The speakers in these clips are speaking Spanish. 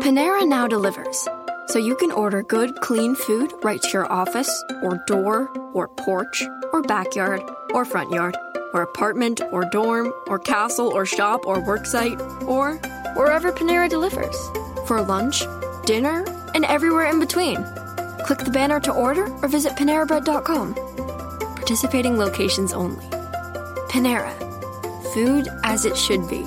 Panera now delivers, so you can order good, clean food right to your office, or door, or porch, or backyard, or front yard, or apartment, or dorm, or castle, or shop, or worksite, or wherever Panera delivers. For lunch, dinner, and everywhere in between. Click the banner to order or visit PaneraBread.com. Participating locations only. Panera. Food as it should be.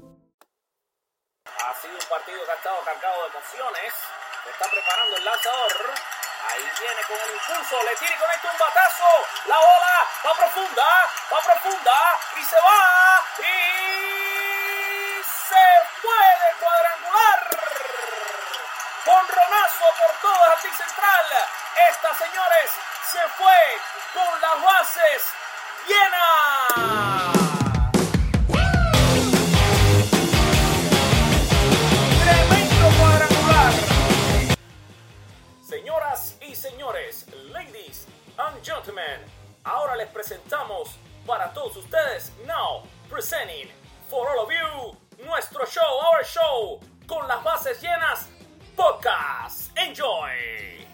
Profunda. Y se va. Y se puede cuadrangular. Conronazo por el jardín central. Esta, señores, se fue con las bases llenas. Señoras y señores, ladies and gentlemen, ahora les presentamos para todos ustedes, now presenting for all of you, nuestro show, our show, con las bases llenas, podcast. Enjoy.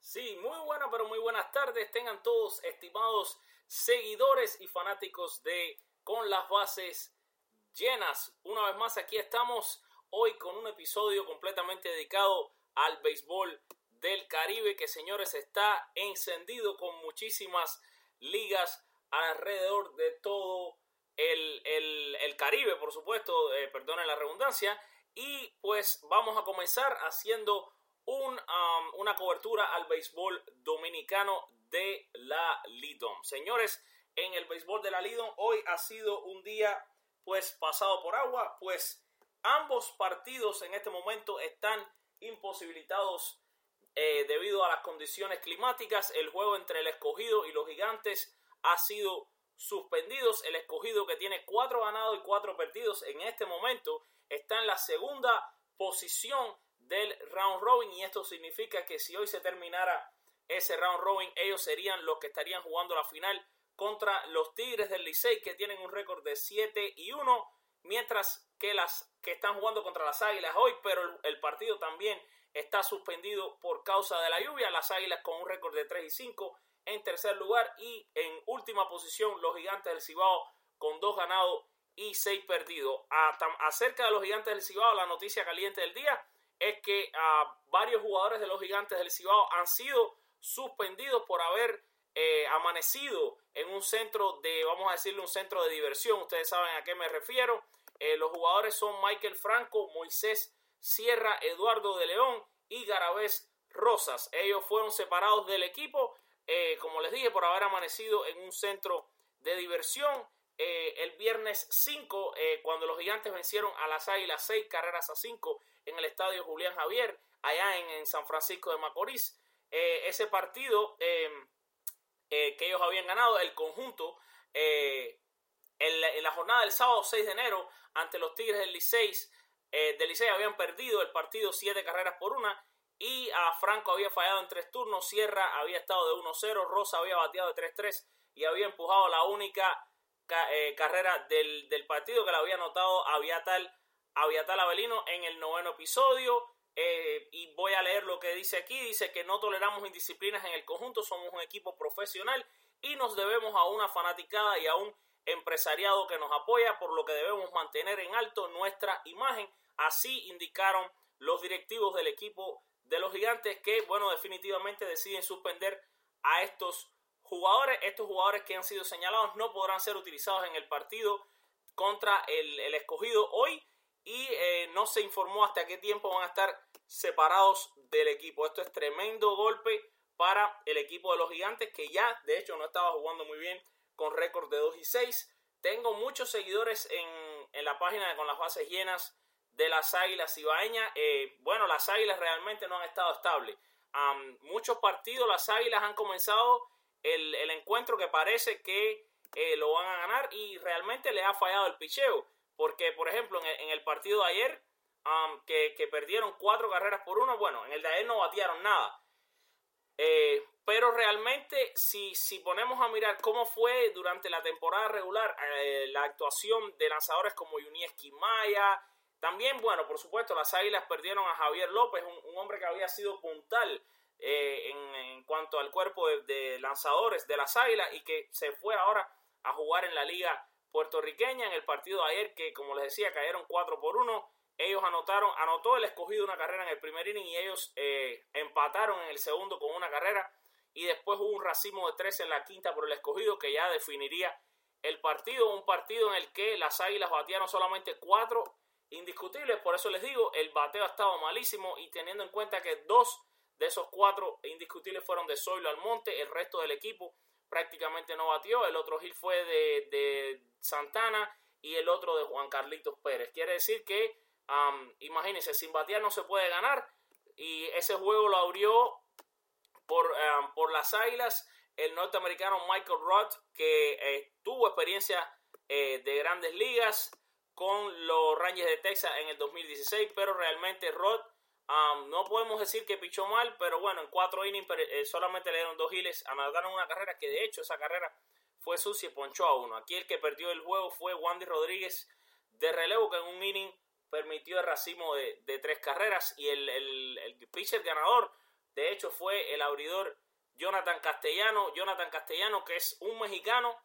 Sí, muy buena, pero muy buenas tardes. Tengan todos estimados seguidores y fanáticos de Con las Bases Llenas. Una vez más, aquí estamos hoy con un episodio completamente dedicado al béisbol del Caribe, que señores está encendido con muchísimas ligas alrededor de todo el, el- el Caribe, por supuesto, eh, perdonen la redundancia. Y pues vamos a comenzar haciendo un, una cobertura al béisbol dominicano de la Lidom. Señores, en el béisbol de la Lidom hoy ha sido un día pues pasado por agua, pues ambos partidos en este momento están imposibilitados eh, debido a las condiciones climáticas. El juego entre el escogido y los gigantes ha sido suspendidos. El escogido que tiene cuatro ganados y cuatro perdidos en este momento está en la segunda posición del round robin y esto significa que si hoy se terminara ese round robin ellos serían los que estarían jugando la final contra los Tigres del Licey que tienen un récord de 7 y 1 mientras que las que están jugando contra las Águilas hoy pero el, el partido también está suspendido por causa de la lluvia las Águilas con un récord de 3 y 5 en tercer lugar y en última posición los Gigantes del Cibao con dos ganados y seis perdidos. A- tam- acerca de los Gigantes del Cibao, la noticia caliente del día es que ah, varios jugadores de los Gigantes del Cibao han sido suspendidos por haber eh, amanecido en un centro de, vamos a decirle, un centro de diversión. Ustedes saben a qué me refiero. Eh, los jugadores son Michael Franco, Moisés Sierra, Eduardo de León y Garabés Rosas. Ellos fueron separados del equipo, eh, como les dije, por haber amanecido en un centro de diversión. Eh, el viernes 5, eh, cuando los gigantes vencieron a las Águilas 6 carreras a 5 en el estadio Julián Javier, allá en, San Francisco de Macorís. Ese partido eh, que ellos habían ganado, el conjunto, en, la, en la jornada del sábado 6 de enero, ante los Tigres del Licey, eh, del Licey habían perdido el partido 7 carreras por una y a Franco había fallado en tres turnos, Sierra había estado de 1-0, Rosa había bateado de 3-3 y había empujado la única ca- eh, carrera del, del partido que la había anotado Aviatal, Aviatal Avelino en el noveno episodio. Eh, y voy a leer lo que dice aquí. Dice que no toleramos indisciplinas en el conjunto, somos un equipo profesional y nos debemos a una fanaticada y a un empresariado que nos apoya, por lo que debemos mantener en alto nuestra imagen. Así indicaron los directivos del equipo de los gigantes que, bueno, definitivamente deciden suspender a estos jugadores. Estos jugadores que han sido señalados no podrán ser utilizados en el partido contra el, escogido hoy y eh, no se informó hasta qué tiempo van a estar separados del equipo. Esto es tremendo golpe para el equipo de los gigantes que ya de hecho no estaba jugando muy bien con récord de 2 y 6. tengo muchos seguidores en, en la página de Con las Bases Llenas de las Águilas Ibaeñas. Eh, bueno, las Águilas realmente no han estado estables. muchos partidos, las Águilas han comenzado el, el encuentro que parece que eh, lo van a ganar y realmente le ha fallado el picheo. Porque, por ejemplo, en el, partido de ayer, que, que, perdieron cuatro carreras por uno, bueno, en el de ayer no batearon nada. Eh, pero realmente, si, si ponemos a mirar cómo fue durante la temporada regular eh, la actuación de lanzadores como Yunieski Maya, también, bueno, por supuesto, las Águilas perdieron a Javier López, un, hombre que había sido puntal eh, en, cuanto al cuerpo de, lanzadores de las Águilas y que se fue ahora a jugar en la liga puertorriqueña en el partido de ayer que, como les decía, cayeron 4 por 1. Ellos anotaron, anotó el escogido una carrera en el primer inning y ellos eh, empataron en el segundo con una carrera. Y después hubo un racimo de 13 en la quinta por el escogido que ya definiría el partido. Un partido en el que las águilas batearon solamente 4 indiscutibles. Por eso les digo, el bateo ha estado malísimo y teniendo en cuenta que dos de esos cuatro indiscutibles fueron de Zoilo Almonte, el resto del equipo prácticamente no batió. El otro hit fue de, de Santana y el otro de Juan Carlitos Pérez. Quiere decir que imagínense, sin batear no se puede ganar. Y ese juego lo abrió por, por las Águilas el norteamericano Michael Roth, que eh, tuvo experiencia eh, de grandes ligas con los Rangers de Texas en el 2016, pero realmente Roth no podemos decir que pichó mal, pero bueno, en cuatro innings eh, solamente le dieron dos giles, anotaron una carrera que de hecho esa carrera fue sucia y ponchó a uno. Aquí el que perdió el juego fue Wandy Rodríguez de relevo, que en un inning permitió el racimo de, tres carreras y el, el, pitcher ganador de hecho fue el abridor Jonathan Castellano, Jonathan Castellano que es un mexicano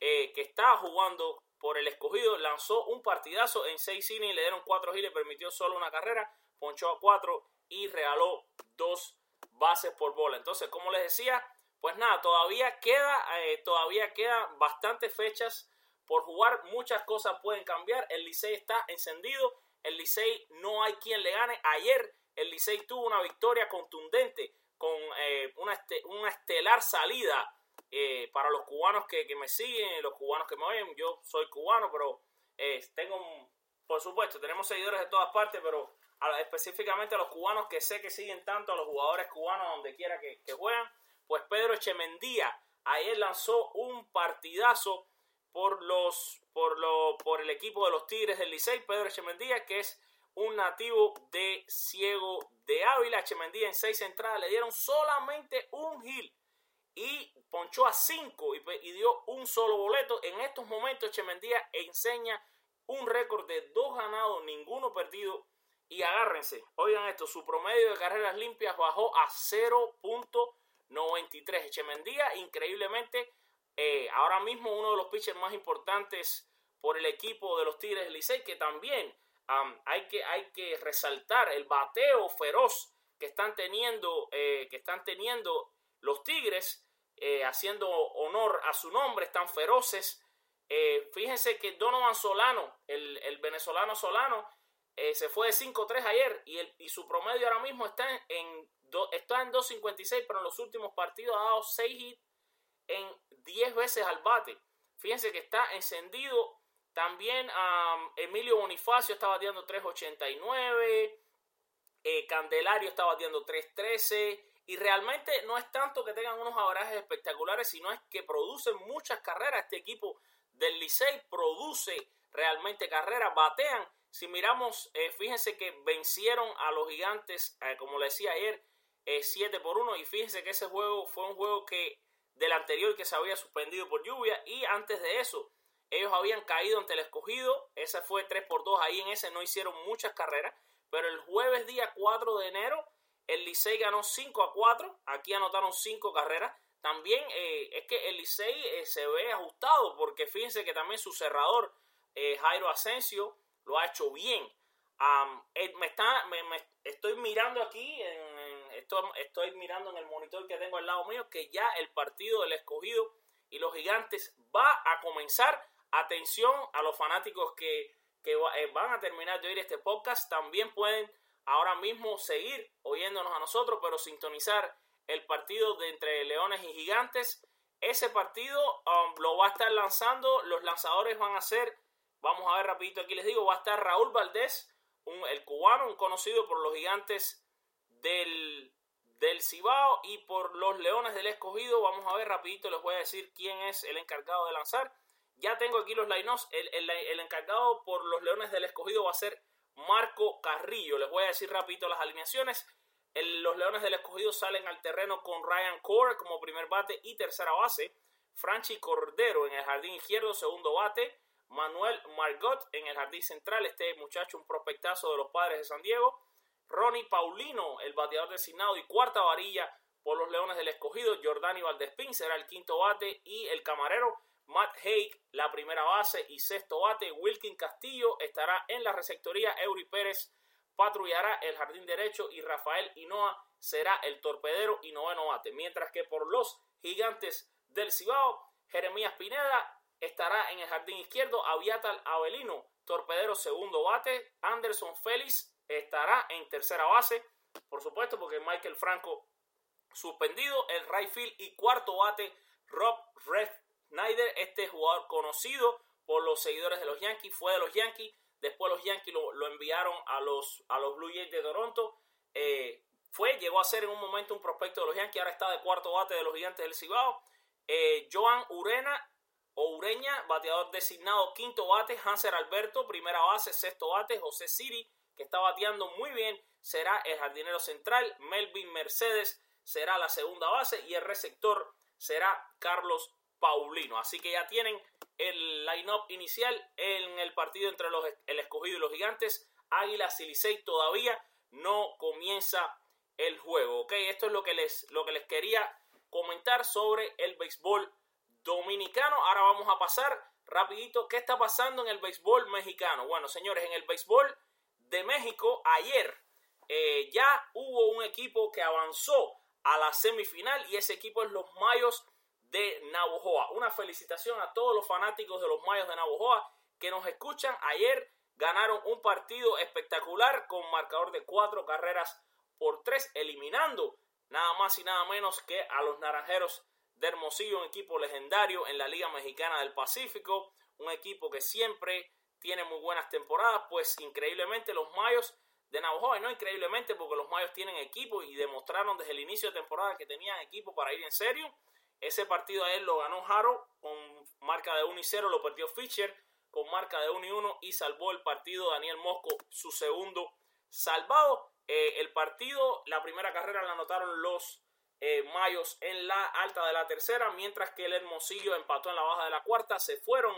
eh, que estaba jugando por el escogido, lanzó un partidazo en seis innings, le dieron cuatro giles, permitió solo una carrera, ponchó a cuatro y regaló dos bases por bola. Entonces, como les decía, pues nada, todavía queda, eh, todavía queda bastantes fechas por jugar, muchas cosas pueden cambiar, el Licey está encendido, el Licey no hay quien le gane. Ayer el Licey tuvo una victoria contundente con eh, una, una, estelar salida eh, para los cubanos que, me siguen, los cubanos que me oyen. Yo soy cubano, pero eh, tengo, por supuesto, tenemos seguidores de todas partes, pero específicamente a los cubanos que sé que siguen tanto a los jugadores cubanos donde quiera que, que juegan. Pues Pedro Echemendía ayer lanzó un partidazo por los por lo por el equipo de los Tigres del Licey, Pedro Echemendía, que es un nativo de Ciego de Ávila. Echemendía en seis entradas le dieron solamente un hit y ponchó a cinco y, dio un solo boleto. En estos momentos Echemendía enseña un récord de dos ganados, ninguno perdido. Y agárrense, oigan esto, su promedio de carreras limpias bajó a 0.93. Echemendía increíblemente eh, ahora mismo uno de los pitchers más importantes por el equipo de los Tigres Licey, que también hay, que, hay que resaltar el bateo feroz que están teniendo, eh, que están teniendo los Tigres, eh, haciendo honor a su nombre, están feroces. fíjense que Donovan Solano, el, venezolano Solano, se fue de 5-3 ayer y, el, y, su promedio ahora mismo está en, está en 2.56, pero en los últimos partidos ha dado 6 hits en 10 veces al bate. Fíjense que está encendido. También Emilio Bonifacio está batiendo 3.89. Eh, Candelario está batiendo 3.13. Y realmente no es tanto que tengan unos abrajes espectaculares, sino es que producen muchas carreras. Este equipo del Licey produce realmente carreras, batean. Si miramos, eh, fíjense que vencieron a los gigantes, eh, como le decía ayer, 7 por 1. Y fíjense que ese juego fue un juego que del anterior que se había suspendido por lluvia y antes de eso ellos habían caído ante el escogido, ese fue 3 por 2, ahí en ese no hicieron muchas carreras, pero el jueves día 4 de enero el Licey ganó 5 a 4, aquí anotaron 5 carreras, también eh, es que el Licey eh, se ve ajustado porque fíjense que también su cerrador eh, Jairo Asensio lo ha hecho bien. me está, estoy mirando aquí estoy, mirando en el monitor que tengo al lado mío que ya el partido del escogido y los gigantes va a comenzar. Atención a los fanáticos que, que van a terminar de oír este podcast. También pueden ahora mismo seguir oyéndonos a nosotros, pero sintonizar el partido de entre Leones y Gigantes. Ese partido um, lo va a estar lanzando, los lanzadores van a ser, vamos a ver rapidito aquí les digo, va a estar Raúl Valdés, el cubano, un conocido por los gigantes del, del Cibao y por los Leones del Escogido. Vamos a ver rapidito, les voy a decir quién es el encargado de lanzar. Ya tengo aquí los line-ups. El, el, el, encargado por los Leones del Escogido va a ser Marco Carrillo. Les voy a decir rapidito las alineaciones. los Leones del Escogido salen al terreno con Ryan Core como primer bate y tercera base. Franchi Cordero en el jardín izquierdo, segundo bate. Manuel Margot en el jardín central. Este muchacho, un prospectazo de los padres de San Diego. Ronnie Paulino, el bateador designado y cuarta varilla por los Leones del Escogido. Jordani Valdespín será el quinto bate y el camarero Matt Haig, la primera base y sexto bate. Wilkin Castillo estará en la receptoría. Eury Pérez patrullará el jardín derecho y Rafael Hinoa será el torpedero y noveno bate. Mientras que por los gigantes del Cibao, Jeremías Pineda estará en el jardín izquierdo. Aviatal Avelino, torpedero segundo bate. Anderson Félix estará en tercera base, por supuesto, porque Michael Franco suspendido, el right field y cuarto bate Rob Red Snyder, este jugador conocido por los seguidores de los Yankees, fue de los Yankees, después los Yankees lo, enviaron a los, a los Blue Jays de Toronto, eh, fue, llegó a ser en un momento un prospecto de los Yankees, ahora está de cuarto bate de los Gigantes del Cibao, eh, Joan Urena o Ureña, bateador designado quinto bate, Hanser Alberto, primera base, sexto bate, José Siri, que está bateando muy bien, será el jardinero central, Melvin Mercedes será la segunda base y el receptor será Carlos Paulino. Así que ya tienen el line-up inicial en el partido entre los, el escogido y los gigantes. Águilas y todavía no comienza el juego. ¿ok? Esto es lo que, les, lo que les quería comentar sobre el béisbol dominicano. Ahora vamos a pasar rapidito. ¿Qué está pasando en el béisbol mexicano? Bueno, señores, en el béisbol de México ayer eh, ya hubo un equipo que avanzó a la semifinal y ese equipo es los Mayos de Navojoa. Una felicitación a todos los fanáticos de los Mayos de Navojoa que nos escuchan. Ayer ganaron un partido espectacular con marcador de cuatro carreras por tres, eliminando nada más y nada menos que a los Naranjeros de Hermosillo, un equipo legendario en la Liga Mexicana del Pacífico, un equipo que siempre tiene muy buenas temporadas, pues increíblemente los Mayos de Navajo, y no increíblemente porque los Mayos tienen equipo y demostraron desde el inicio de temporada que tenían equipo para ir en serio. Ese partido a él lo ganó Jaro con marca de 1 y 0, lo perdió Fischer con marca de 1 y 1 y salvó el partido Daniel Mosco, su segundo salvado. Eh, el partido, la primera carrera la anotaron los eh, Mayos en la alta de la tercera, mientras que el Hermosillo empató en la baja de la cuarta. Se fueron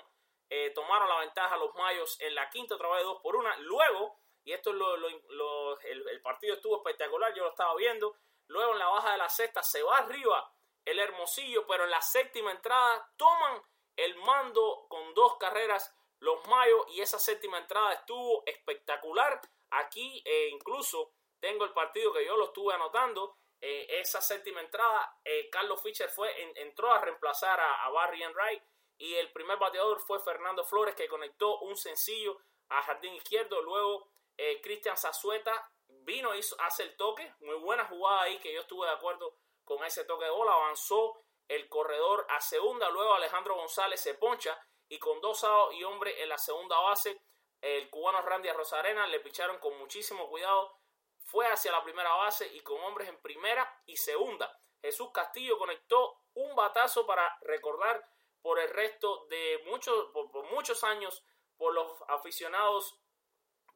eh, tomaron la ventaja los Mayos en la quinta otra vez de 2 por 1. Luego, y esto es lo, el, partido estuvo espectacular, yo lo estaba viendo. Luego en la baja de la sexta se va arriba el Hermosillo, pero en la séptima entrada toman el mando con dos carreras los Mayos y esa séptima entrada estuvo espectacular. Aquí eh, incluso tengo el partido que yo lo estuve anotando. Eh, esa séptima entrada, Carlos Fischer fue, entró a reemplazar a, a Barry Enright y el primer bateador fue Fernando Flores que conectó un sencillo a jardín izquierdo. Luego eh, Cristian Zazueta vino y hace el toque. Muy buena jugada ahí que yo estuve de acuerdo con ese toque de bola. Avanzó el corredor a segunda. Luego Alejandro González se poncha y con dos ados y hombre en la segunda base. El cubano Randy Rosarena le picharon con muchísimo cuidado. Fue hacia la primera base y con hombres en primera y segunda. Jesús Castillo conectó un batazo para recordar por el resto de muchos, por, muchos años por los aficionados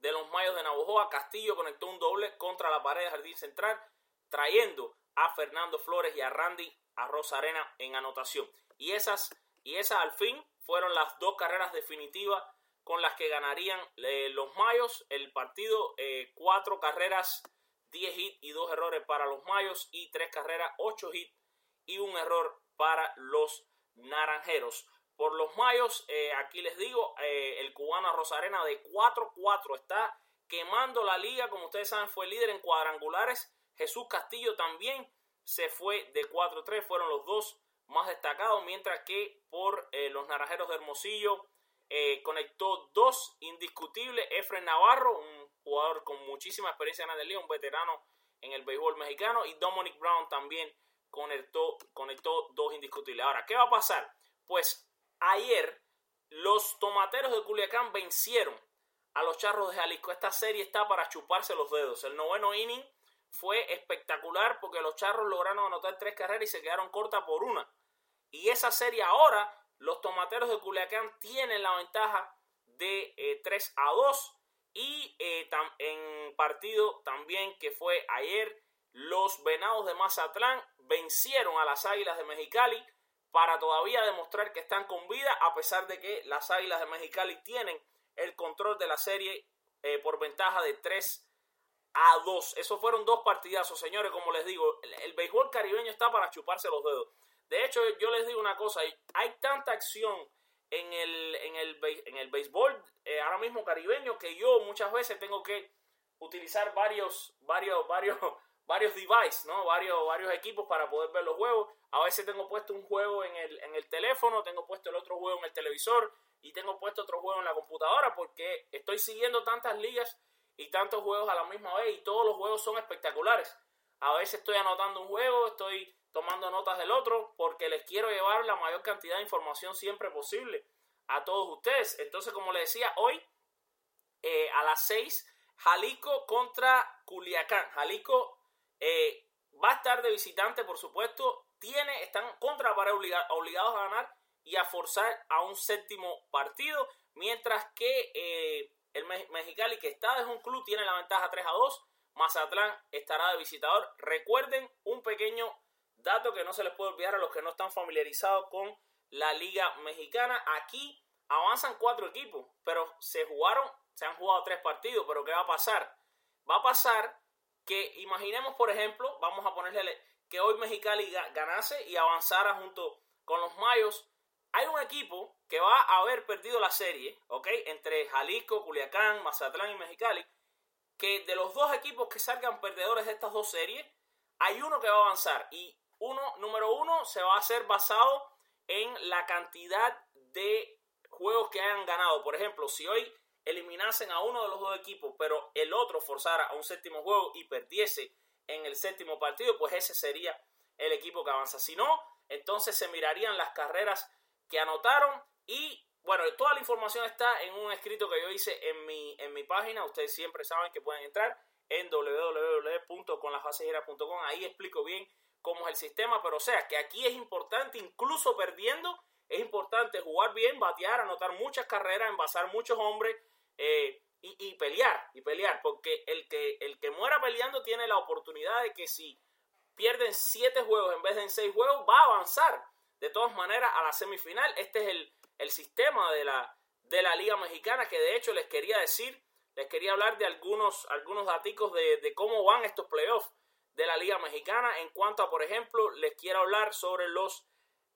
de los Mayos de Navojoa. Castillo conectó un doble contra la pared de Jardín Central, trayendo a Fernando Flores y a Randy a Rosarena en anotación. Y esas, y esas al fin fueron las dos carreras definitivas con las que ganarían eh, los Mayos el partido. Eh, cuatro carreras, 10 hits y dos errores para los Mayos y tres carreras, ocho hits y un error para los naranjeros. Por los mayos, eh, aquí les digo, el cubano Rosarena de 4-4 está quemando la liga. Como ustedes saben, fue líder en cuadrangulares. Jesús Castillo también se fue de 4-3. Fueron los dos más destacados. Mientras que por eh, los naranjeros de Hermosillo conectó dos indiscutibles. Efren Navarro, un jugador con muchísima experiencia en la un veterano en el béisbol mexicano. Y Dominic Brown también conectó, conectó dos indiscutibles. Ahora, ¿qué va a pasar? Pues ayer los tomateros de Culiacán vencieron a los charros de Jalisco. Esta serie está para chuparse los dedos. El noveno inning fue espectacular porque los charros lograron anotar tres carreras y se quedaron cortas por una. Y esa serie ahora, los tomateros de Culiacán tienen la ventaja de 3 eh, a 2. Y eh, en partido también que fue ayer, los venados de Mazatlán vencieron a las águilas de Mexicali para todavía demostrar que están con vida, a pesar de que las águilas de Mexicali tienen el control de la serie eh, por ventaja de 3 a 2. Esos fueron dos partidazos, señores. Como les digo, el, béisbol caribeño está para chuparse los dedos. De hecho, yo les digo una cosa, hay tanta acción en el, en el, en el béisbol eh, ahora mismo caribeño que yo muchas veces tengo que utilizar varios, varios, varios, varios devices, ¿no? Varios, varios equipos para poder ver los juegos. A veces tengo puesto un juego en el, en el teléfono, tengo puesto el otro juego en el televisor y tengo puesto otro juego en la computadora porque estoy siguiendo tantas ligas y tantos juegos a la misma vez y todos los juegos son espectaculares. A veces estoy anotando un juego, estoy tomando notas del otro porque les quiero llevar la mayor cantidad de información siempre posible a todos ustedes. Entonces, como les decía, hoy eh, a las 6, Jalisco contra Culiacán. Jalisco eh, va a estar de visitante, por supuesto. Tiene, están contra para obligados a ganar y a forzar a un séptimo partido, mientras que eh, el Mexicali, que está desde un club, tiene la ventaja 3 a 2. Mazatlán estará de visitador. Recuerden un pequeño dato que no se les puede olvidar a los que no están familiarizados con la Liga Mexicana. Aquí avanzan cuatro equipos, pero se jugaron, se han jugado tres partidos. Pero ¿qué va a pasar? Va a pasar que imaginemos, por ejemplo, vamos a ponerle que hoy Mexicali ganase y avanzara junto con los Mayos hay un equipo que va a haber perdido la serie, ¿ok? Entre Jalisco, Culiacán, Mazatlán y Mexicali, que de los dos equipos que salgan perdedores de estas dos series, hay uno que va a avanzar y uno, número uno, se va a hacer basado en la cantidad de juegos que hayan ganado. Por ejemplo, si hoy eliminasen a uno de los dos equipos, pero el otro forzara a un séptimo juego y perdiese en el séptimo partido, pues ese sería el equipo que avanza. Si no, entonces se mirarían las carreras que anotaron y bueno, toda la información está en un escrito que yo hice en mi, en mi página. Ustedes siempre saben que pueden entrar en www.conlasbasegiras.com. Ahí explico bien cómo es el sistema. Pero o sea, que aquí es importante, incluso perdiendo, es importante jugar bien, batear, anotar muchas carreras, envasar muchos hombres eh, y, y, pelear. Y pelear. Porque el que, el que muera peleando tiene la oportunidad de que si pierden siete juegos en vez de en seis juegos, va a avanzar de todas maneras a la semifinal. Este es el, el sistema de la, de la Liga Mexicana que de hecho les quería decir, les quería hablar de algunos, algunos datos de, cómo van estos playoffs de la Liga Mexicana. En cuanto a, por ejemplo, les quiero hablar sobre los,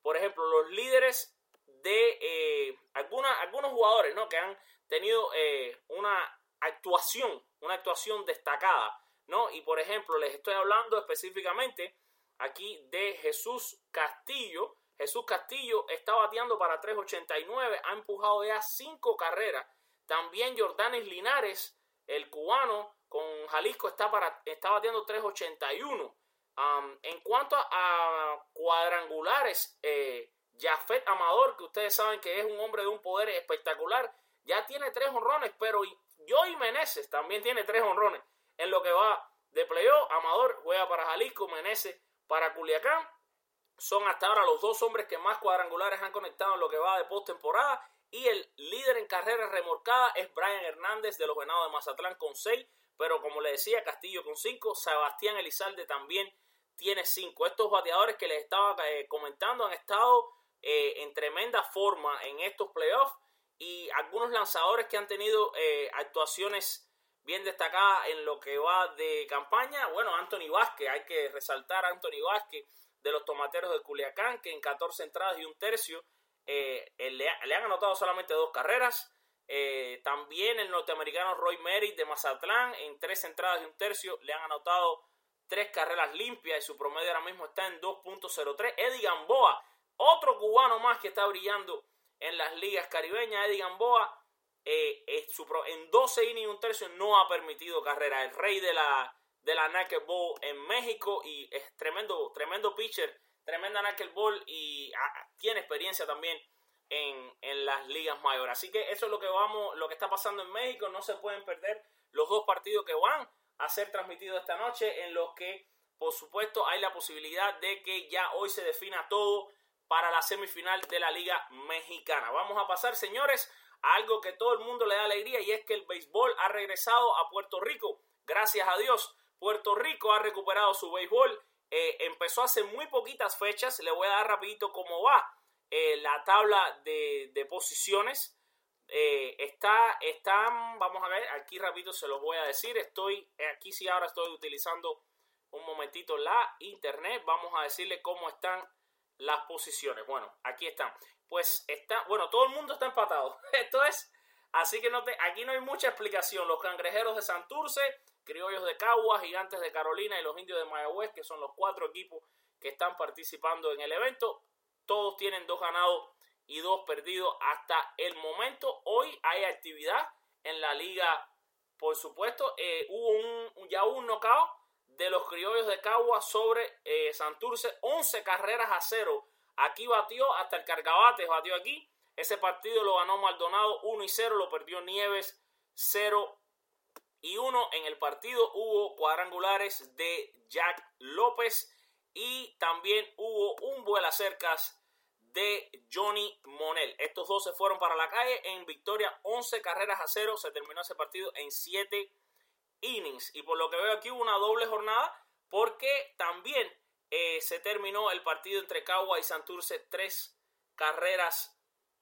por ejemplo, los líderes de eh, algunos jugadores ¿no? que han tenido eh, una actuación, una actuación destacada. ¿no? Y por ejemplo, les estoy hablando específicamente aquí de Jesús Castillo, Jesús Castillo está bateando para 3.89, ha empujado ya cinco carreras. También Jordanes Linares, el cubano con Jalisco, está, para, está bateando 3.81. en cuanto a, cuadrangulares, eh, Jafet Amador, que ustedes saben que es un hombre de un poder espectacular, ya tiene tres honrones, pero Joey Meneses también tiene tres honrones. En lo que va de playoff, Amador juega para Jalisco, Meneses para Culiacán son hasta ahora los dos hombres que más cuadrangulares han conectado en lo que va de postemporada. Y el líder en carrera remorcada es Brian Hernández de los Venados de Mazatlán con 6. Pero como le decía, Castillo con 5. Sebastián Elizalde también tiene 5. Estos bateadores que les estaba eh, comentando han estado eh, en tremenda forma en estos playoffs. Y algunos lanzadores que han tenido eh, actuaciones bien destacadas en lo que va de campaña. Bueno, Anthony Vázquez, hay que resaltar a Anthony Vázquez de los tomateros de Culiacán, que en 14 entradas y un tercio eh, le, han anotado solamente dos carreras. Eh, también el norteamericano Roy Merritt de Mazatlán, en tres entradas y un tercio, le han anotado tres carreras limpias y su promedio ahora mismo está en 2.03. Eddie Gamboa, otro cubano más que está brillando en las ligas caribeñas. Eddie Gamboa, eh, en 12 innings y un tercio no ha permitido carrera. El rey de la, de la Knuckleball en México y es tremendo, tremendo pitcher, tremenda Knuckleball y ah, tiene experiencia también en, en, las ligas mayores. Así que eso es lo que vamos, lo que está pasando en México. No se pueden perder los dos partidos que van a ser transmitidos esta noche, en los que, por supuesto, hay la posibilidad de que ya hoy se defina todo para la semifinal de la Liga Mexicana. Vamos a pasar, señores, a algo que todo el mundo le da alegría y es que el béisbol ha regresado a Puerto Rico. Gracias a Dios, Puerto Rico ha recuperado su béisbol. Eh, empezó hace muy poquitas fechas. Le voy a dar rapidito cómo va eh, la tabla de, posiciones. Eh, está, están, vamos a ver, aquí rapidito se los voy a decir. Estoy, aquí sí ahora estoy utilizando un momentito la internet. Vamos a decirle cómo están las posiciones. Bueno, aquí están. Pues está, bueno, todo el mundo está empatado. Esto es, así que no te, aquí no hay mucha explicación. Los cangrejeros de Santurce, criollos de Caguas, gigantes de Carolina y los indios de Mayagüez, que son los cuatro equipos que están participando en el evento, todos tienen dos ganados y dos perdidos hasta el momento. Hoy hay actividad en la liga, por supuesto. Eh, hubo un, ya un knockout de los criollos de Cagua sobre eh, Santurce, 11 carreras a cero. Aquí batió hasta el Cargabates, batió aquí. Ese partido lo ganó Maldonado 1 y 0, lo perdió Nieves 0 y 1. En el partido hubo cuadrangulares de Jack López y también hubo un vuelo cercas de Johnny Monel. Estos dos se fueron para la calle en victoria 11 carreras a cero. Se terminó ese partido en 7 innings. Y por lo que veo aquí hubo una doble jornada porque también eh, se terminó el partido entre Cagua y Santurce 3 carreras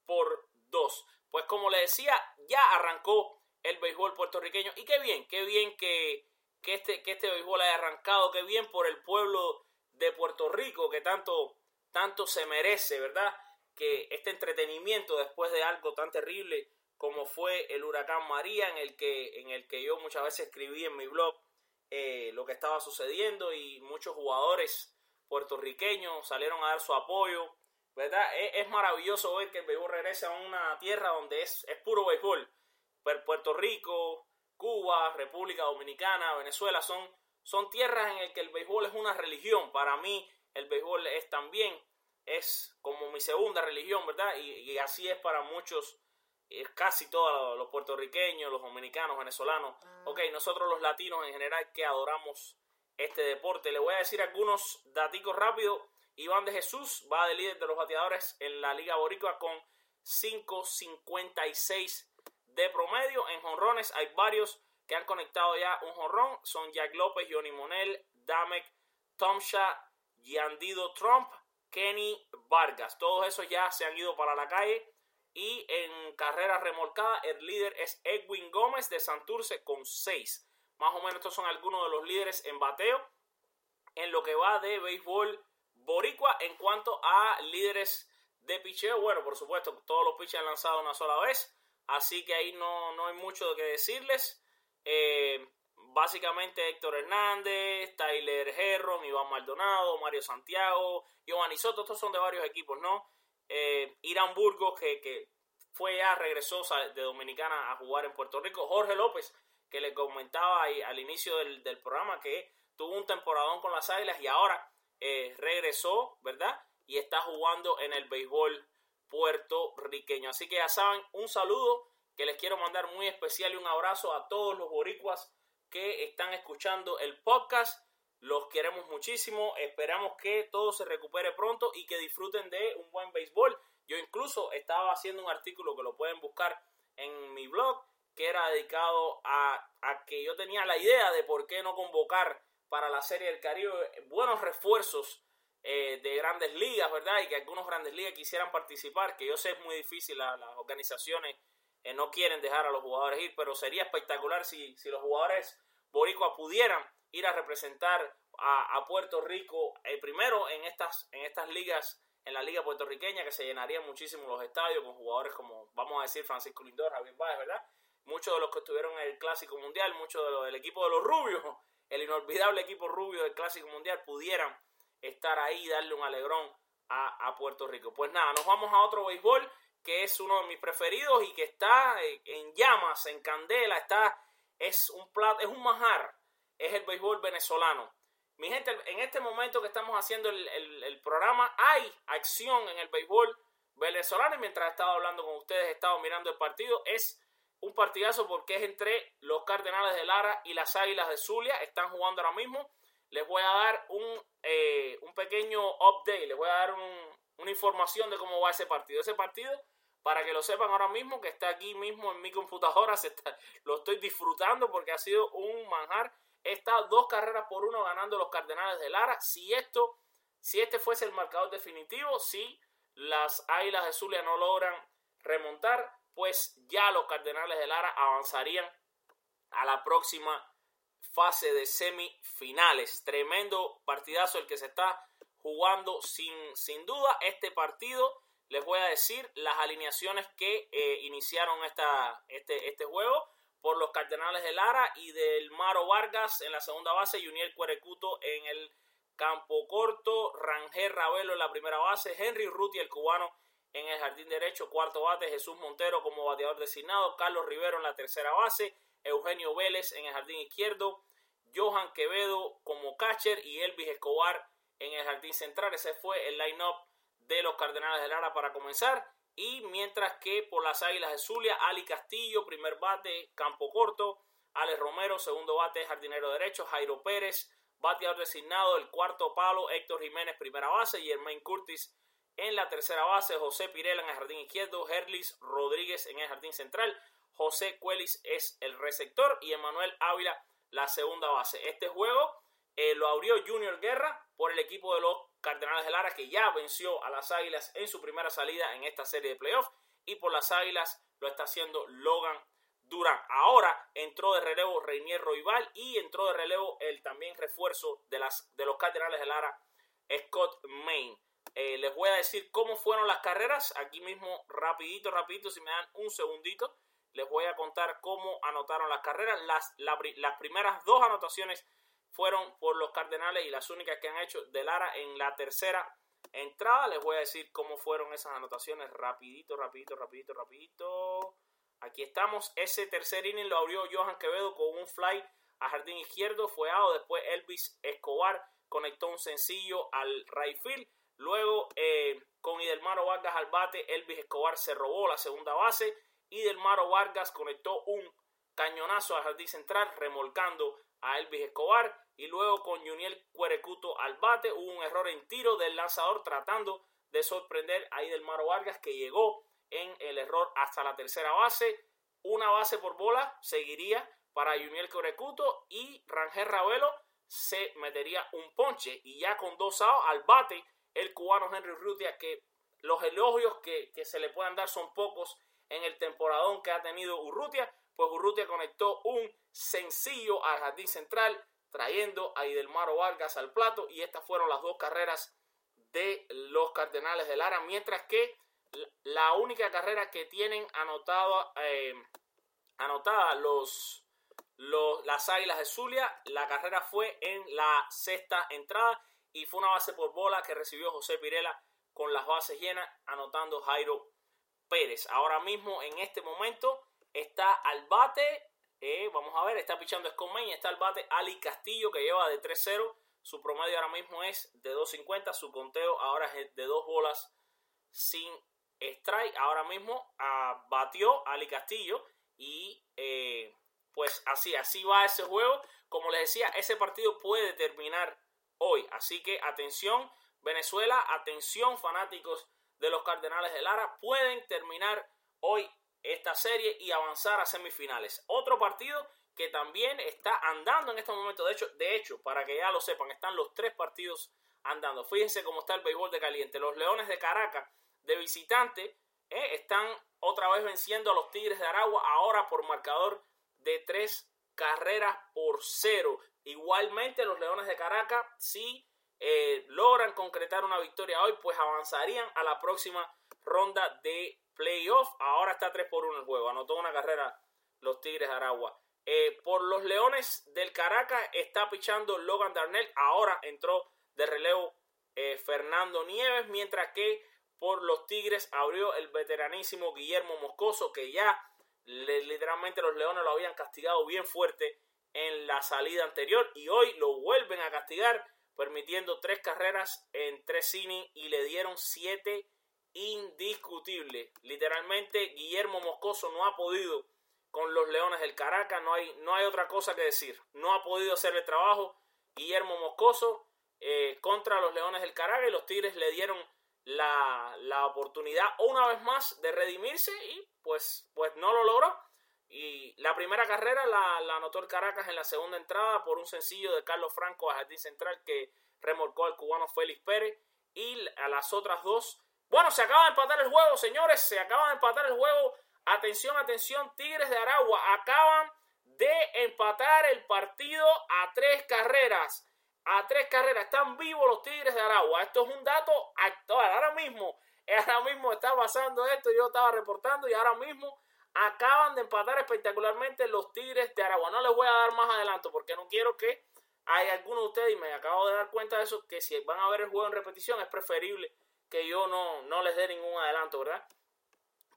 por 2. Pues como le decía, ya arrancó el béisbol puertorriqueño. Y qué bien, qué bien que, que, este, que este béisbol haya arrancado. Qué bien por el pueblo de Puerto Rico que tanto tanto se merece, ¿verdad? Que este entretenimiento después de algo tan terrible como fue el huracán María, en el que, en el que yo muchas veces escribí en mi blog eh, lo que estaba sucediendo y muchos jugadores puertorriqueños salieron a dar su apoyo, ¿verdad? Es, maravilloso ver que el béisbol regresa a una tierra donde es, es puro béisbol. Puerto Rico, Cuba, República Dominicana, Venezuela son, son tierras en las que el béisbol es una religión. Para mí, el béisbol es también, es como mi segunda religión, ¿verdad? Y, así es para muchos, casi todos los puertorriqueños, los dominicanos, venezolanos. Ah. Ok, nosotros los latinos en general que adoramos este deporte. Le voy a decir algunos daticos rápidos. Iván de Jesús va de líder de los bateadores en la Liga Boricua con 5.56 de promedio. En jonrones hay varios que han conectado ya un jonrón. Son Jack López, Johnny Monel, Damek, Tomsha, Yandido Trump, Kenny Vargas. Todos esos ya se han ido para la calle. Y en carrera remolcada, el líder es Edwin Gómez de Santurce con 6. Más o menos estos son algunos de los líderes en bateo. En lo que va de béisbol boricua. En cuanto a líderes de picheo, bueno, por supuesto, todos los pitchers han lanzado una sola vez. Así que ahí no, no hay mucho que decirles. Eh, básicamente Héctor Hernández, Tyler Herron, Iván Maldonado, Mario Santiago, Giovanni Soto, estos son de varios equipos, ¿no? Eh, Irán Burgos, que, fue ya, regresó de Dominicana a jugar en Puerto Rico, Jorge López, que le comentaba ahí, al inicio del, programa que tuvo un temporadón con las Águilas y ahora eh, regresó, ¿verdad? Y está jugando en el béisbol puertorriqueño. Así que ya saben, un saludo que les quiero mandar muy especial y un abrazo a todos los boricuas que están escuchando el podcast. Los queremos muchísimo. Esperamos que todo se recupere pronto y que disfruten de un buen béisbol. Yo incluso estaba haciendo un artículo que lo pueden buscar en mi blog, que era dedicado a, que yo tenía la idea de por qué no convocar para la Serie del Caribe buenos refuerzos eh, de grandes ligas, ¿verdad? Y que algunos grandes ligas quisieran participar, que yo sé es muy difícil, las organizaciones eh, no quieren dejar a los jugadores ir, pero sería espectacular si, si los jugadores boricuas pudieran ir a representar a, Puerto Rico eh, primero en estas, en estas ligas, en la liga puertorriqueña, que se llenarían muchísimo los estadios con jugadores como, vamos a decir, Francisco Lindor, Javier Báez, ¿verdad? Muchos de los que estuvieron en el Clásico Mundial, muchos de los, del equipo de los rubios, el inolvidable equipo rubio del Clásico Mundial, pudieran estar ahí y darle un alegrón a, a Puerto Rico. Pues nada, nos vamos a otro béisbol que es uno de mis preferidos y que está en llamas, en candela, está, es un plato, es un manjar es el béisbol venezolano. Mi gente, en este momento que estamos haciendo el, programa, hay acción en el béisbol venezolano. Y mientras he estado hablando con ustedes, he estado mirando el partido. Es un partidazo porque es entre los Cardenales de Lara y las Águilas de Zulia. Están jugando ahora mismo. Les voy a dar un, eh, un pequeño update, les voy a dar una información de cómo va ese partido. Ese partido, para que lo sepan ahora mismo, que está aquí mismo en mi computadora, lo estoy disfrutando porque ha sido un manjar está dos carreras por uno ganando los Cardenales de Lara. Si esto, si este fuese el marcador definitivo, si las Águilas de Zulia no logran remontar, pues ya los Cardenales de Lara avanzarían a la próxima fase de semifinales. Tremendo partidazo el que se está jugando sin, sin duda. Este partido, les voy a decir las alineaciones que eh, iniciaron esta, este, este juego por los Cardenales de Lara y del Maro Vargas en la segunda base, Juniel Cuerecuto en el campo corto, Rangel Ravelo en la primera base, Henry Ruti el cubano en el jardín derecho, cuarto bate, Jesús Montero como bateador designado, Carlos Rivero en la tercera base, Eugenio Vélez en el jardín izquierdo, Johan Quevedo como catcher y Elvis Escobar en el jardín central. Ese fue el line-up de los Cardenales de Lara para comenzar. Y mientras que por las Águilas de Zulia, Ali Castillo, primer bate, campo corto. Alex Romero, segundo bate, jardinero derecho. Jairo Pérez, bateador designado. El cuarto palo, Héctor Jiménez, primera base. Y Main Curtis en la tercera base. José Pirela en el jardín izquierdo. Herlis Rodríguez en el jardín central. José Cuelis es el receptor. Y Emanuel Ávila la segunda base. Este juego eh, lo abrió Junior Guerra por el equipo de los Cardenales de Lara, que ya venció a las Águilas en su primera salida en esta serie de playoffs. Y por las Águilas lo está haciendo Logan Durán. Ahora entró de relevo Reinier Roibal y entró de relevo el también refuerzo de, las, de los Cardenales de Lara, Scott Main. Eh, les voy a decir cómo fueron las carreras. Aquí mismo, rapidito, rapidito, si me dan un segundito, les voy a contar cómo anotaron las carreras. Las, las primeras dos anotaciones fueron por los Cardenales y las únicas que han hecho de Lara en la tercera entrada. Les voy a decir cómo fueron esas anotaciones rapidito, rapidito, rapidito, rapidito. Aquí estamos. Ese tercer inning lo abrió Johan Quevedo con un fly a jardín izquierdo. Fue out. Después Elvis Escobar conectó un sencillo al right field. Luego eh, con Idelmaro Vargas al bate, Elvis Escobar se robó la segunda base. Idelmaro Vargas conectó un cañonazo al jardín central remolcando a Elvis Escobar y luego con Juniel Cuerecuto al bate hubo un error en tiro del lanzador tratando de sorprender a Idelmaro Vargas que llegó en el error hasta la tercera base. Una base por bola seguiría para Juniel Cuerecuto y Rangel Ravelo se metería un ponche y ya con dos outs al bate el cubano Henry Rutia que los elogios que, que se le puedan dar son pocos en el temporadón que ha tenido Urrutia, pues Urrutia conectó un sencillo al jardín central, trayendo a Idelmaro Vargas al plato, y estas fueron las dos carreras de los Cardenales de Lara, mientras que la única carrera que tienen anotada, eh, anotada los, los, las Águilas de Zulia, la carrera fue en la sexta entrada y fue una base por bola que recibió José Pirela con las bases llenas, anotando Jairo Pérez. Ahora mismo, en este momento, está al bate. Eh, vamos a ver, está pichando y Está al bate Ali Castillo que lleva de 3-0. Su promedio ahora mismo es de 2.50. Su conteo ahora es de dos bolas sin strike. Ahora mismo ah, batió Ali Castillo. Y eh, pues así, así va ese juego. Como les decía, ese partido puede terminar hoy. Así que atención, Venezuela, atención, fanáticos de los Cardenales de Lara. Pueden terminar hoy esta serie y avanzar a semifinales. Otro partido que también está andando en este momento. De hecho, de hecho, para que ya lo sepan, están los tres partidos andando. Fíjense cómo está el béisbol de caliente. Los Leones de Caracas de visitante eh, están otra vez venciendo a los Tigres de Aragua, ahora por marcador de tres carreras por cero. Igualmente los Leones de Caracas, si eh, logran concretar una victoria hoy, pues avanzarían a la próxima ronda de playoff. Ahora está 3 por 1 el juego. Anotó una carrera los Tigres de Aragua. Eh, por los Leones del Caracas está pichando Logan Darnell. Ahora entró de relevo eh, Fernando Nieves. Mientras que por los Tigres abrió el veteranísimo Guillermo Moscoso. Que ya literalmente los Leones lo habían castigado bien fuerte en la salida anterior y hoy lo vuelven a castigar permitiendo tres carreras en tres innings y le dieron siete indiscutibles. Literalmente Guillermo Moscoso no ha podido con los Leones del Caracas, no hay, no hay otra cosa que decir. No ha podido hacer el trabajo Guillermo Moscoso eh, contra los Leones del Caracas y los Tigres le dieron la, la, oportunidad una vez más de redimirse y pues, pues no lo logró. Y la primera carrera la, la, anotó el Caracas en la segunda entrada por un sencillo de Carlos Franco a Jardín Central que remolcó al cubano Félix Pérez. Y a las otras dos, bueno, se acaba de empatar el juego, señores, se acaba de empatar el juego. Atención, atención, Tigres de Aragua acaban de empatar el partido a tres carreras. A tres carreras. Están vivos los Tigres de Aragua. Esto es un dato actual. Ahora mismo, ahora mismo está pasando esto. Yo estaba reportando y ahora mismo acaban de empatar espectacularmente los Tigres de Aragua. No les voy a dar más adelanto porque no quiero que hay alguno de ustedes, y me acabo de dar cuenta de eso, que si van a ver el juego en repetición es preferible que yo no, no les dé ningún adelanto, ¿verdad?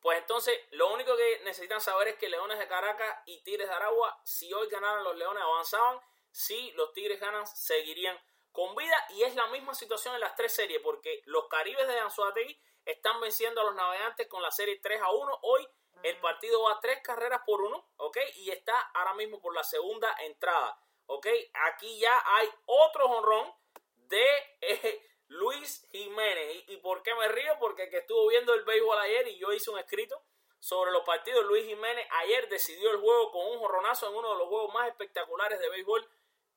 Pues entonces, lo único que necesitan saber es que Leones de Caracas y Tigres de Aragua, si hoy ganaran los Leones, avanzaban. Si los Tigres ganan, seguirían con vida. Y es la misma situación en las tres series, porque los Caribes de Anzuategui están venciendo a los navegantes con la serie 3 a 1. Hoy el partido va a tres carreras por uno, ¿ok? Y está ahora mismo por la segunda entrada, ¿ok? Aquí ya hay otro jonrón de eh, Luis Jiménez. ¿Y, por qué me río? Porque el que estuvo viendo el béisbol ayer y yo hice un escrito sobre los partidos, Luis Jiménez ayer decidió el juego con un jorronazo en uno de los juegos más espectaculares de béisbol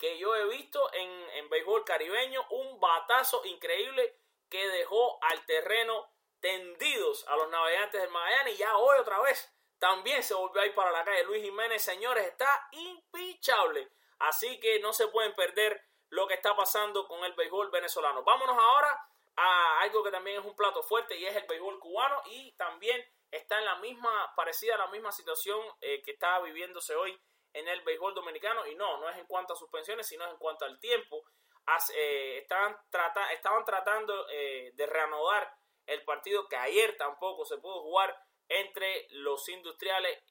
que yo he visto en, en béisbol caribeño. Un batazo increíble que dejó al terreno tendidos a los navegantes del Magallanes y ya hoy otra vez también se volvió a ir para la calle. Luis Jiménez, señores, está impichable. Así que no se pueden perder lo que está pasando con el béisbol venezolano. Vámonos ahora a algo que también es un plato fuerte y es el béisbol cubano y también está en la misma, parecida a la misma situación eh, que está viviéndose hoy en el béisbol dominicano y no, no es en cuanto a suspensiones, sino en cuanto al tiempo. Eh, estaban, estaban tratando eh, de reanudar el partido que ayer tampoco se pudo jugar entre los industriales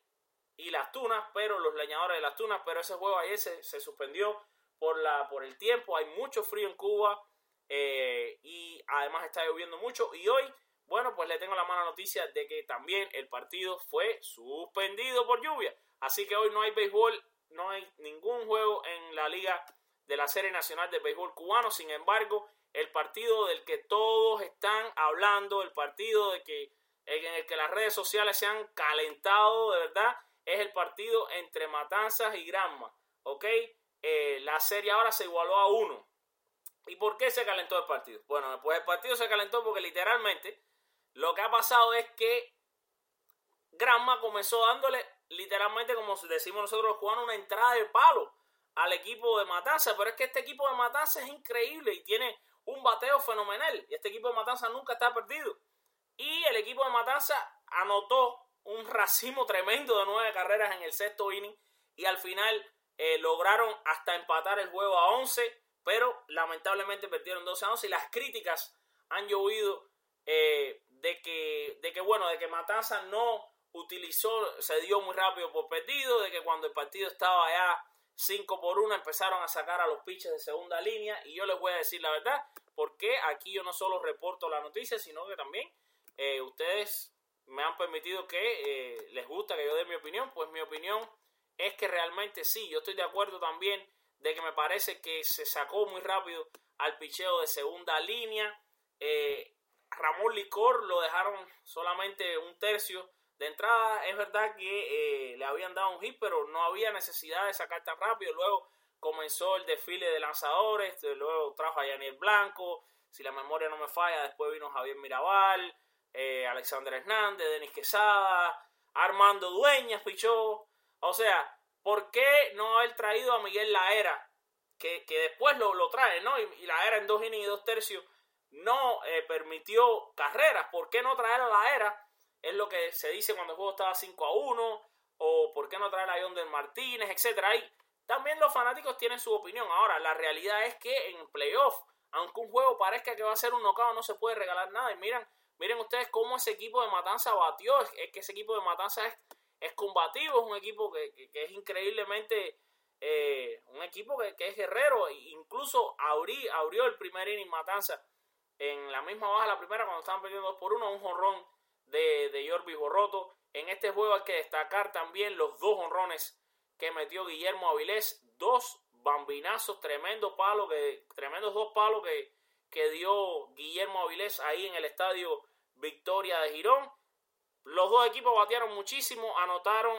y las tunas, pero los leñadores de las tunas, pero ese juego ayer se, se suspendió por, la, por el tiempo, hay mucho frío en Cuba eh, y además está lloviendo mucho. Y hoy, bueno, pues le tengo la mala noticia de que también el partido fue suspendido por lluvia, así que hoy no hay béisbol, no hay ningún juego en la liga de la Serie Nacional de Béisbol Cubano, sin embargo, el partido del que todos están hablando, el partido de que, en el que las redes sociales se han calentado de verdad, es el partido entre Matanzas y Granma, ¿ok? Eh, la serie ahora se igualó a uno. ¿Y por qué se calentó el partido? Bueno, pues el partido se calentó porque literalmente lo que ha pasado es que Granma comenzó dándole literalmente, como decimos nosotros cubanos, una entrada de palo al equipo de Matanza. Pero es que este equipo de Matanza es increíble y tiene un bateo fenomenal. Y este equipo de Matanza nunca está perdido. Y el equipo de Matanza anotó un racimo tremendo de nueve carreras en el sexto inning. Y al final eh, lograron hasta empatar el juego a 11. Pero lamentablemente perdieron 12 a 11. Y las críticas han llovido eh, de, que, de que, bueno, de que Matanza no utilizó, se dio muy rápido por perdido. De que cuando el partido estaba ya 5 por 1 empezaron a sacar a los pitches de segunda línea y yo les voy a decir la verdad, porque aquí yo no solo reporto la noticia, sino que también eh, ustedes me han permitido que eh, les gusta que yo dé mi opinión, pues mi opinión es que realmente sí, yo estoy de acuerdo también de que me parece que se sacó muy rápido al picheo de segunda línea. Eh, Ramón Licor lo dejaron solamente un tercio de entrada es verdad que eh, le habían dado un hit, pero no había necesidad de sacar tan rápido. Luego comenzó el desfile de lanzadores, luego trajo a Yaniel Blanco, si la memoria no me falla, después vino Javier Mirabal, eh, Alexander Hernández, Denis Quesada, Armando Dueñas pichó. O sea, ¿por qué no haber traído a Miguel Laera? Que, que después lo, lo trae, ¿no? Y, y Laera en dos innings y dos tercios no eh, permitió carreras. ¿Por qué no traer a Laera? Es lo que se dice cuando el juego estaba 5 a 1, o por qué no traer a Yonder Martínez, etcétera. Ahí también los fanáticos tienen su opinión. Ahora, la realidad es que en playoff, aunque un juego parezca que va a ser un knockout, no se puede regalar nada. Y miren, miren ustedes cómo ese equipo de Matanza batió. Es, que ese equipo de Matanza es, es combativo, es un equipo que, es increíblemente eh, un equipo que, es guerrero, incluso abrió el primer inning Matanza en la misma baja la primera cuando estaban perdiendo 2 por 1, un jonrón de, de Jorvis Borroto. En este juego hay que destacar también los dos honrones que metió Guillermo Avilés, dos bambinazos, tremendo palo que, tremendos dos palos que, que dio Guillermo Avilés ahí en el estadio Victoria de Girón. Los dos equipos batearon muchísimo, anotaron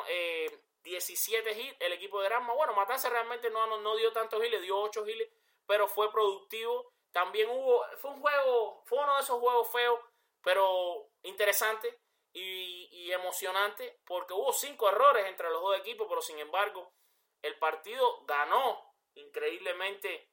17 eh, hits. El equipo de Granma, bueno, Matanza realmente no, no, dio tantos hits, dio 8 hits, pero fue productivo. También hubo, fue un juego, fue uno de esos juegos feos, pero interesante y, emocionante, porque hubo 5 errores entre los dos equipos, pero sin embargo, el partido ganó increíblemente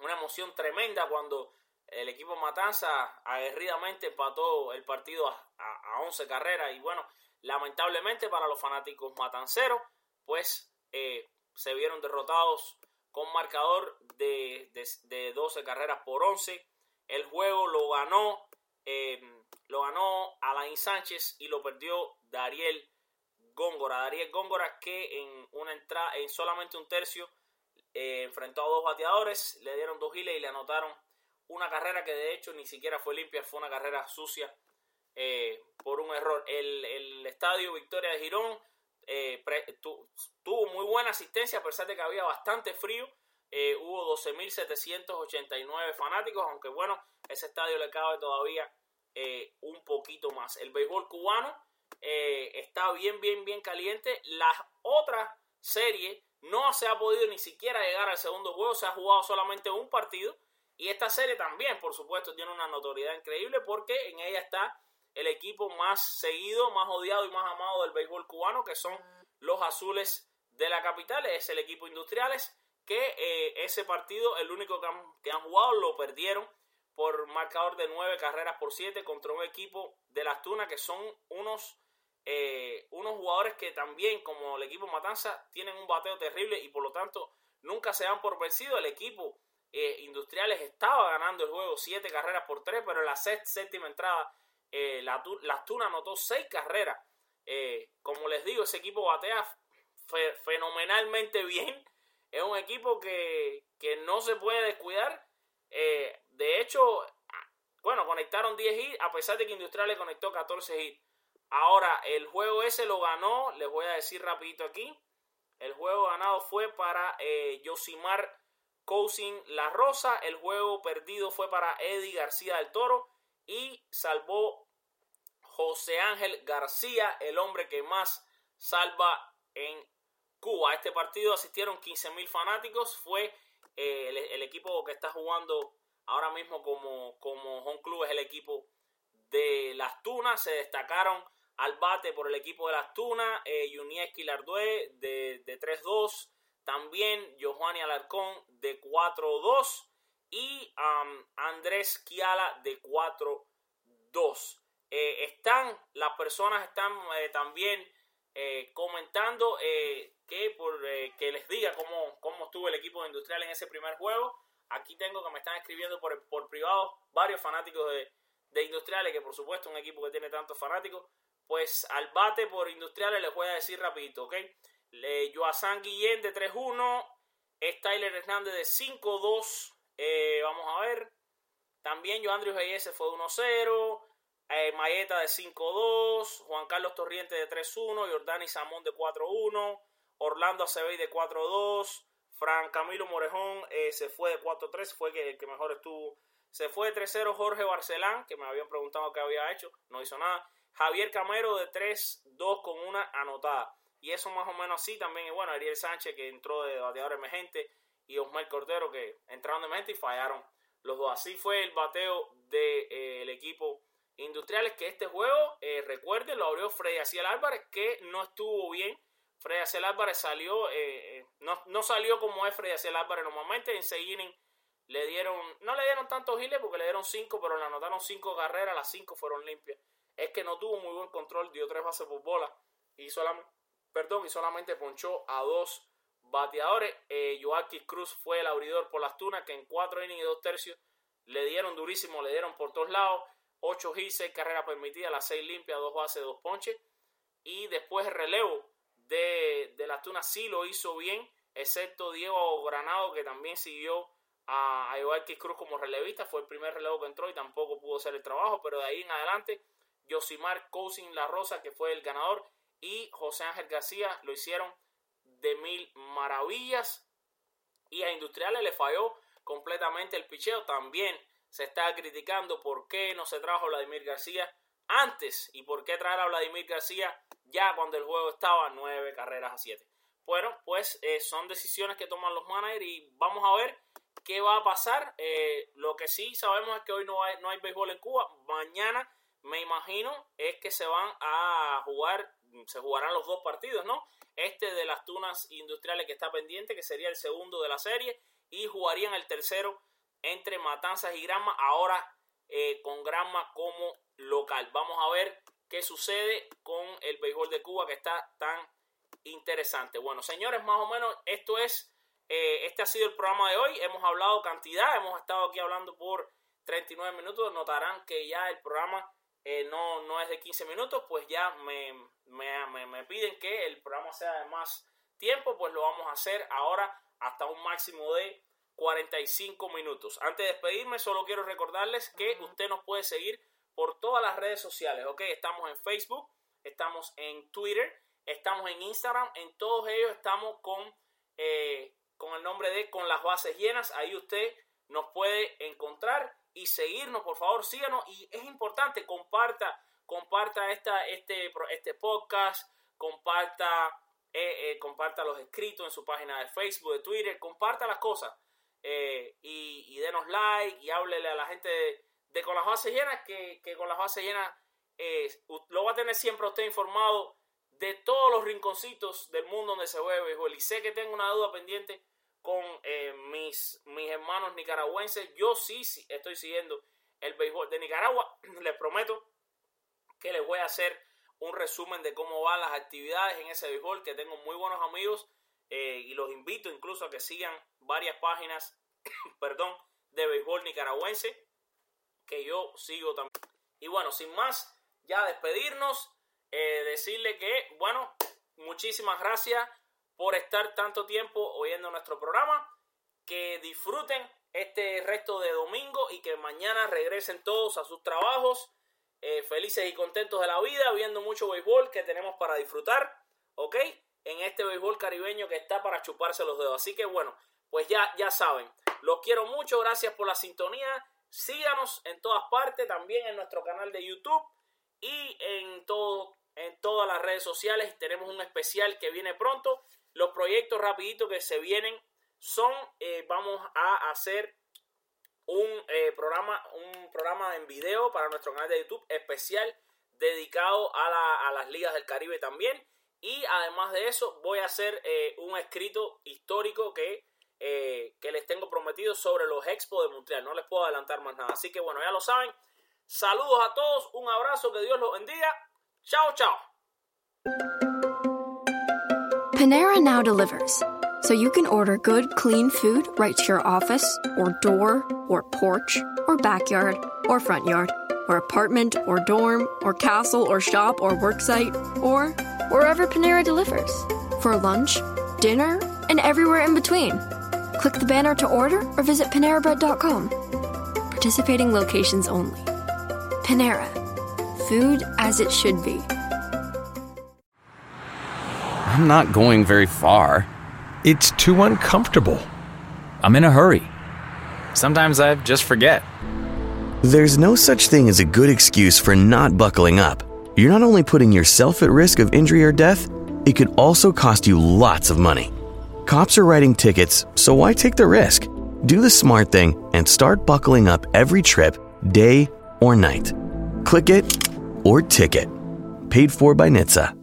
una emoción tremenda cuando el equipo Matanza aguerridamente empató el partido a, 11 carreras y bueno, lamentablemente para los fanáticos matanceros, pues eh, se vieron derrotados con marcador de, de, 12 carreras por 11. El juego lo ganó, eh, lo ganó Alain Sánchez y lo perdió Dariel Góngora. Dariel Góngora que en una entrada, en solamente un tercio, eh, enfrentó a dos bateadores, le dieron dos giles y le anotaron una carrera que de hecho ni siquiera fue limpia, fue una carrera sucia eh, por un error. El, estadio Victoria de Girón eh, tuvo muy buena asistencia a pesar de que había bastante frío. Hubo 12.789 fanáticos, aunque bueno, ese estadio le cabe todavía un poquito más. El béisbol cubano está bien, bien, bien caliente. La otra serie no se ha podido ni siquiera llegar al segundo juego, se ha jugado solamente un partido y esta serie también, por supuesto, tiene una notoriedad increíble porque en ella está el equipo más seguido, más odiado y más amado del béisbol cubano, que son los azules de la capital. Es el equipo Industriales, que eh, ese partido, el único que han, jugado, lo perdieron por marcador de nueve carreras por siete contra un equipo de las Tunas, que son unos, eh, unos jugadores que también, como el equipo Matanza, tienen un bateo terrible y por lo tanto nunca se dan por vencido. El equipo eh, Industriales estaba ganando el juego 7 carreras por 3, pero en la séptima entrada eh, la, Tuna anotó 6 carreras. Eh, como les digo, ese equipo batea fenomenalmente bien. Es un equipo que, no se puede descuidar. De hecho, bueno, conectaron 10 hits, a pesar de que Industriales conectó 14 hits. Ahora, el juego ese lo ganó, les voy a decir rapidito aquí. El juego ganado fue para Yosimar Cousin La Rosa. El juego perdido fue para Eddie García del Toro y salvó José Ángel García, el hombre que más salva en Cuba. A este partido asistieron 15 mil fanáticos. Fue eh, el, equipo que está jugando ahora mismo como, como home club, es el equipo de Las Tunas. Se destacaron al bate por el equipo de Las Tunas, eh, Yunieski de, de 3-2. También Johanny Alarcón de 4-2 y um, Andrés Kiala de 4-2. Eh, están, las personas están eh, también eh, comentando que, por, que les diga cómo, cómo estuvo el equipo industrial en ese primer juego. Aquí tengo que me están escribiendo por, por privado varios fanáticos de, de Industriales, que por supuesto un equipo que tiene tantos fanáticos. Pues al bate por Industriales les voy a decir rapidito, ¿ok? Le, Joasan Guillén de 3-1. Es Tyler Hernández de 5-2. Eh, vamos a ver. También Joandrius Reyes fue 1-0. Eh, Mayeta de 5-2. Juan Carlos Torriente de 3-1. Jordani Samón de 4-1. Orlando Acevedo de 4-2. Fran Camilo Morejón eh, se fue de 4-3. Fue el que mejor estuvo. Se fue de 3-0 Jorge Barcelán, que me habían preguntado qué había hecho. No hizo nada. Javier Camero de 3-2 con una anotada. Y eso más o menos así también. Y bueno, Ariel Sánchez que entró de bateador emergente y Osmar Cordero que entraron de emergente y fallaron los dos. Así fue el bateo del de, eh, equipo Industriales que este juego, eh, recuerden, lo abrió Freddy Aciel Álvarez que no estuvo bien. Freddy Aciel Álvarez salió, eh, eh, no, no, salió como es Freddy Aciel Álvarez normalmente. En seguir le dieron, no le dieron tantos giles porque le dieron cinco, pero le anotaron cinco carreras, las cinco fueron limpias. Es que no tuvo muy buen control, dio tres bases por bola y solamente perdón, y solamente ponchó a dos bateadores. Eh, Cruz fue el abridor por las tunas, que en cuatro innings y dos tercios le dieron durísimo, le dieron por todos lados. 8 hits, 6 carreras permitidas, las 6 limpias, 2 bases, 2 ponches. Y después el relevo de, de las tunas sí lo hizo bien. excepto Diego Granado, que también siguió a, a Cruz como relevista, fue el primer relevo que entró y tampoco pudo hacer el trabajo, pero de ahí en adelante, Josimar Cousin La Rosa, que fue el ganador, y José Ángel García lo hicieron de mil maravillas. Y a Industriales le falló completamente el picheo. También se está criticando por qué no se trajo Vladimir García antes y por qué traer a Vladimir García ya cuando el juego estaba nueve carreras a siete. Bueno, pues eh, son decisiones que toman los managers y vamos a ver qué va a pasar. Eh, lo que sí sabemos es que hoy no hay, no hay béisbol en Cuba. Mañana me imagino es que se van a jugar, se jugarán los dos partidos, ¿no? Este de las tunas industriales que está pendiente, que sería el segundo de la serie, y jugarían el tercero entre Matanzas y Granma, ahora eh, con Granma como local. Vamos a ver qué sucede con el béisbol de Cuba que está tan interesante. Bueno, señores, más o menos esto es, eh, este ha sido el programa de hoy. Hemos hablado cantidad, hemos estado aquí hablando por 39 minutos. Notarán que ya el programa eh, no, no es de 15 minutos, pues ya me, me, me, piden que el programa sea de más tiempo, pues lo vamos a hacer ahora hasta un máximo de 45 minutos. Antes de despedirme, solo quiero recordarles que usted nos puede seguir por todas las redes sociales, ¿ok? Estamos en Facebook, estamos en Twitter, estamos en Instagram, en todos ellos estamos con, eh, con el nombre de Con las bases llenas, ahí usted nos puede encontrar y seguirnos, por favor, síganos y es importante, comparta, comparta esta, este, este podcast, comparta, eh, eh, comparta los escritos en su página de Facebook, de Twitter, comparta las cosas eh, y, denos like y háblele a la gente con las bases llenas, que, que con las bases llenas lo va a tener siempre usted informado de todos los rinconcitos del mundo donde se juega béisbol. Y sé que tengo una duda pendiente con eh, mis, mis hermanos nicaragüenses. Yo sí, sí, estoy siguiendo el béisbol de Nicaragua. Les prometo que les voy a hacer un resumen de cómo van las actividades en ese béisbol, que tengo muy buenos amigos eh, y los invito incluso a que sigan varias páginas, perdón, de béisbol nicaragüense, que yo sigo también. Y bueno, sin más, ya despedirnos, eh, decirle que, bueno, muchísimas gracias por estar tanto tiempo oyendo nuestro programa. Que disfruten este resto de domingo y que mañana regresen todos a sus trabajos eh, felices y contentos de la vida, viendo mucho béisbol que tenemos para disfrutar, ¿ok? En este béisbol caribeño que está para chuparse los dedos. Así que bueno, pues ya, ya saben, los quiero mucho, gracias por la sintonía. Síganos en todas partes, también en nuestro canal de YouTube y en, todo, en todas las redes sociales. Tenemos un especial que viene pronto los proyectos rapiditos que se vienen son, eh, vamos a hacer un eh, programa, un programa en video para nuestro canal de YouTube especial dedicado a, las ligas del Caribe también. Y además de eso, voy a hacer eh, un escrito histórico que, que les tengo prometido sobre los Expo de Montreal. No les puedo adelantar más nada. Así que bueno, ya lo saben. Saludos a todos, un abrazo, que Dios los bendiga. Chao, chao. Panera now delivers, so you can order good, clean food right to your office, or door, or porch, or backyard, or front yard, or apartment, or dorm, or castle, or shop, or worksite, or wherever Panera delivers. For lunch, dinner, and everywhere in between. Click the banner to order or visit PaneraBread.com. Participating locations only. Panera. Food as it should be. I'm not going very far. It's too uncomfortable. I'm in a hurry. Sometimes I just forget. There's no such thing as a good excuse for not buckling up. You're not only putting yourself at risk of injury or death, it could also cost you lots of money. Cops are writing tickets, so why take the risk? Do the smart thing and start buckling up every trip, day or night. Click it or ticket. Paid for by NHTSA.